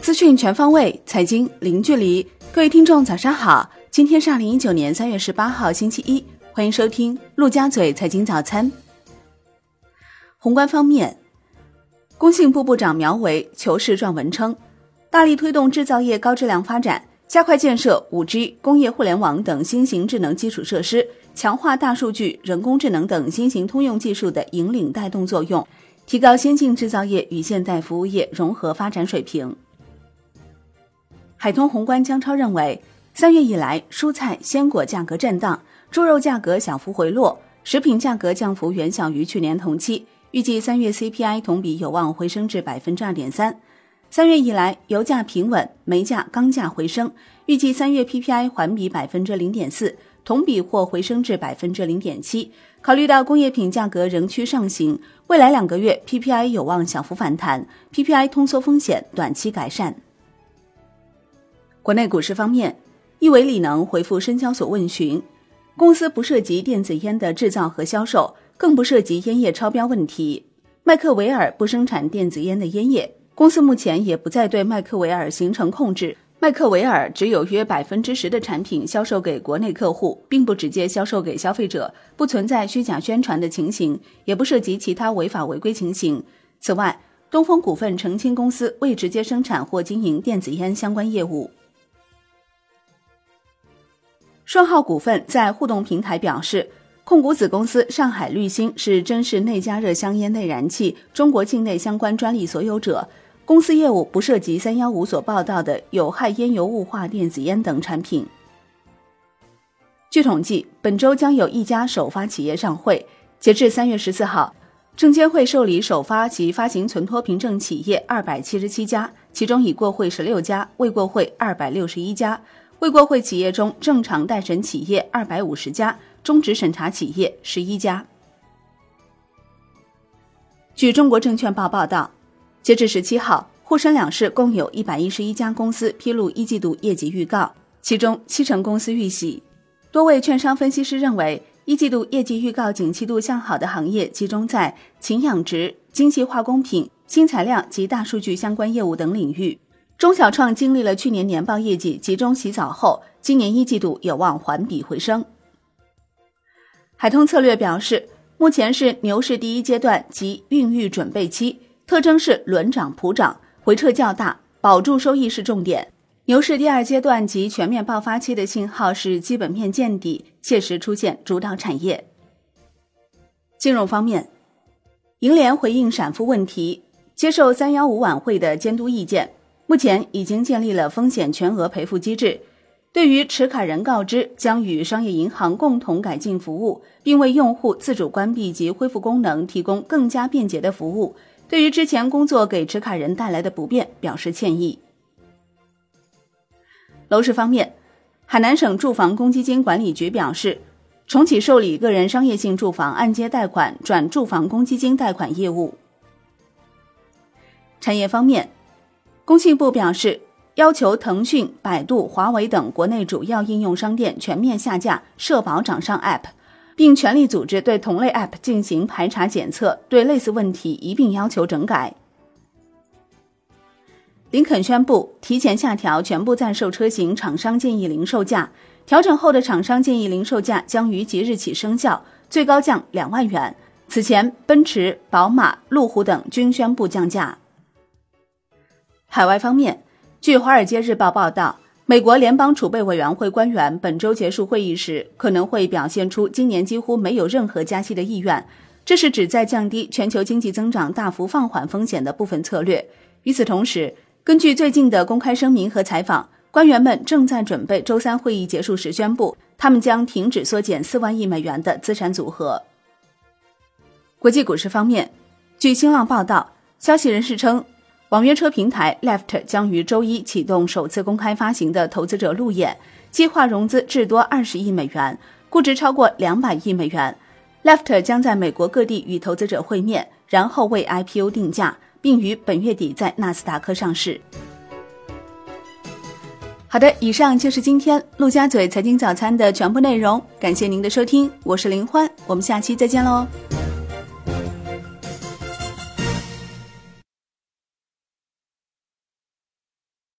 资讯全方位，财经零距离。各位听众，早上好！今天是二零一九年三月十八号，星期一，欢迎收听陆家嘴财经早餐。宏观方面，工信部部长苗圩求是撰文称，大力推动制造业高质量发展，加快建设五 G、工业互联网等新型智能基础设施，强化大数据、人工智能等新型通用技术的引领带动作用，提高先进制造业与现代服务业融合发展水平。海通宏观姜超认为，三月以来，蔬菜鲜果价格震荡，猪肉价格小幅回落，食品价格降幅远小于去年同期。预计三月 CPI 同比有望回升至百分之二点三。三月以来，油价平稳，煤价、钢价回升。预计三月 PPI 环比百分之零点四，同比或回升至百分之零点七。考虑到工业品价格仍趋上行，未来两个月 PPI 有望小幅反弹，PPI 通缩风险短期改善。国内股市方面，亿维锂能回复深交所问询，公司不涉及电子烟的制造和销售，更不涉及烟叶超标问题。麦克维尔不生产电子烟的烟叶，公司目前也不再对麦克维尔形成控制。麦克维尔只有约百分之十的产品销售给国内客户，并不直接销售给消费者，不存在虚假宣传的情形，也不涉及其他违法违规情形。此外，东风股份澄清公司未直接生产或经营电子烟相关业务。双浩股份在互动平台表示，控股子公司上海绿星是真实内加热香烟内燃气中国境内相关专利所有者，公司业务不涉及三幺五所报道的有害烟油雾化电子烟等产品。据统计，本周将有一家首发企业上会，截至三月十四号，证监会受理首发及发行存托凭证企业二百七十七家，其中已过会十六家，未过会二百六十一家。未过会企业中，正常待审企业二百五十家，终止审查企业十一家。据中国证券报报道，截至十七号，沪深两市共有一百一十一家公司披露一季度业绩预告，其中七成公司预喜。多位券商分析师认为，一季度业绩预告景气度向好的行业集中在禽养殖、精细化工品、新材料及大数据相关业务等领域。中小创经历了去年年报业绩集中洗澡后，今年一季度有望环比回升。海通策略表示，目前是牛市第一阶段及孕育准备期，特征是轮涨普涨，回撤较大，保住收益是重点。牛市第二阶段及全面爆发期的信号是基本面见底，切实出现主导产业。金融方面，银联回应闪付问题，接受三幺五晚会的监督意见。目前已经建立了风险全额赔付机制，对于持卡人告知将与商业银行共同改进服务，并为用户自主关闭及恢复功能提供更加便捷的服务。对于之前工作给持卡人带来的不便，表示歉意。楼市方面，海南省住房公积金管理局表示，重启受理个人商业性住房按揭贷款转住房公积金贷款业务。产业方面。工信部表示，要求腾讯、百度、华为等国内主要应用商店全面下架社保掌上 App，并全力组织对同类 App 进行排查检测，对类似问题一并要求整改。林肯宣布提前下调全部在售车型厂商建议零售价，调整后的厂商建议零售价将于即日起生效，最高降两万元。此前，奔驰、宝马、路虎等均宣布降价。海外方面，据《华尔街日报》报道，美国联邦储备委员会官员本周结束会议时，可能会表现出今年几乎没有任何加息的意愿，这是旨在降低全球经济增长大幅放缓风险的部分策略。与此同时，根据最近的公开声明和采访，官员们正在准备周三会议结束时宣布，他们将停止缩减四万亿美元的资产组合。国际股市方面，据新浪报道，消息人士称。网约车平台 Left 将于周一启动首次公开发行的投资者路演，计划融资至多二十亿美元，估值超过两百亿美元。Left 将在美国各地与投资者会面，然后为 IPO 定价，并于本月底在纳斯达克上市。好的，以上就是今天陆家嘴财经早餐的全部内容，感谢您的收听，我是林欢，我们下期再见喽。